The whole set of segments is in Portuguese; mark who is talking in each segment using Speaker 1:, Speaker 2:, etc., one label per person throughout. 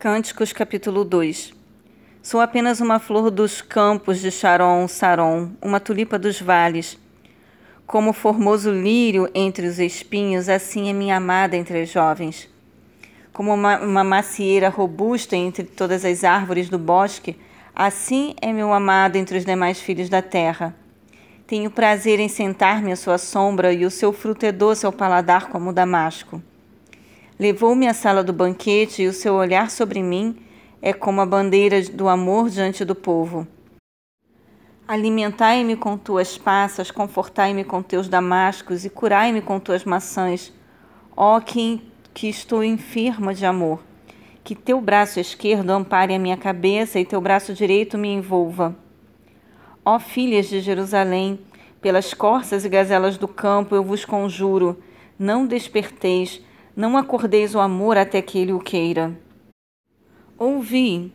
Speaker 1: Cânticos capítulo 2 Sou apenas uma flor dos campos de Sharon, Saron, uma tulipa dos vales. Como formoso lírio entre os espinhos, assim é minha amada entre as jovens. Como uma, uma macieira robusta entre todas as árvores do bosque, assim é meu amado entre os demais filhos da terra. Tenho prazer em sentar-me à sua sombra, e o seu fruto é doce ao paladar como o damasco. Levou-me à sala do banquete e o seu olhar sobre mim é como a bandeira do amor diante do povo. Alimentai-me com tuas passas, confortai-me com teus damascos e curai-me com tuas maçãs. Ó que, que estou enferma de amor. Que teu braço esquerdo ampare a minha cabeça e teu braço direito me envolva. Ó filhas de Jerusalém, pelas corças e gazelas do campo eu vos conjuro, não desperteis, não acordeis o amor até que ele o queira. Ouvi,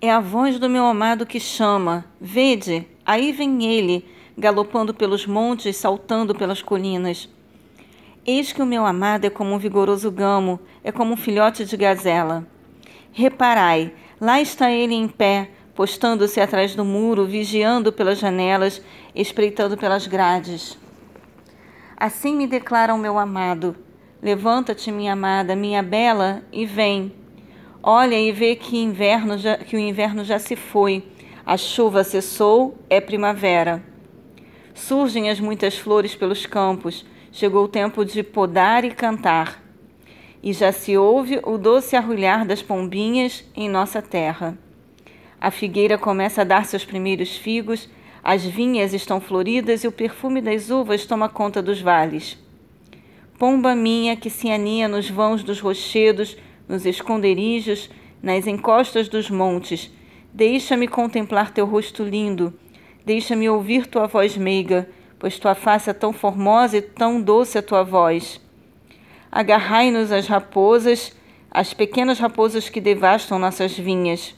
Speaker 1: é a voz do meu amado que chama. Vede, aí vem ele, galopando pelos montes, saltando pelas colinas. Eis que o meu amado é como um vigoroso gamo, é como um filhote de gazela. Reparai, lá está ele em pé, postando-se atrás do muro, vigiando pelas janelas, espreitando pelas grades. Assim me declara o meu amado Levanta-te, minha amada, minha bela, e vem. Olha e vê que, inverno já, que o inverno já se foi, a chuva cessou, é primavera. Surgem as muitas flores pelos campos, chegou o tempo de podar e cantar. E já se ouve o doce arrulhar das pombinhas em nossa terra. A figueira começa a dar seus primeiros figos, as vinhas estão floridas e o perfume das uvas toma conta dos vales. Pomba minha que se aninha nos vãos dos rochedos, nos esconderijos, nas encostas dos montes, deixa-me contemplar teu rosto lindo, deixa-me ouvir tua voz meiga, pois tua face é tão formosa e tão doce a tua voz. Agarrai-nos as raposas, as pequenas raposas que devastam nossas vinhas,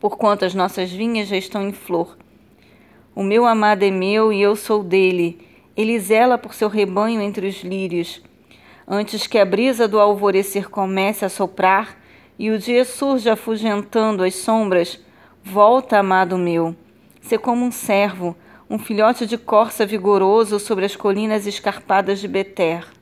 Speaker 1: porquanto as nossas vinhas já estão em flor. O meu amado é meu e eu sou dele ele zela por seu rebanho entre os lírios. Antes que a brisa do alvorecer comece a soprar e o dia surja afugentando as sombras, volta, amado meu. Sê como um servo, um filhote de corça vigoroso sobre as colinas escarpadas de Beter.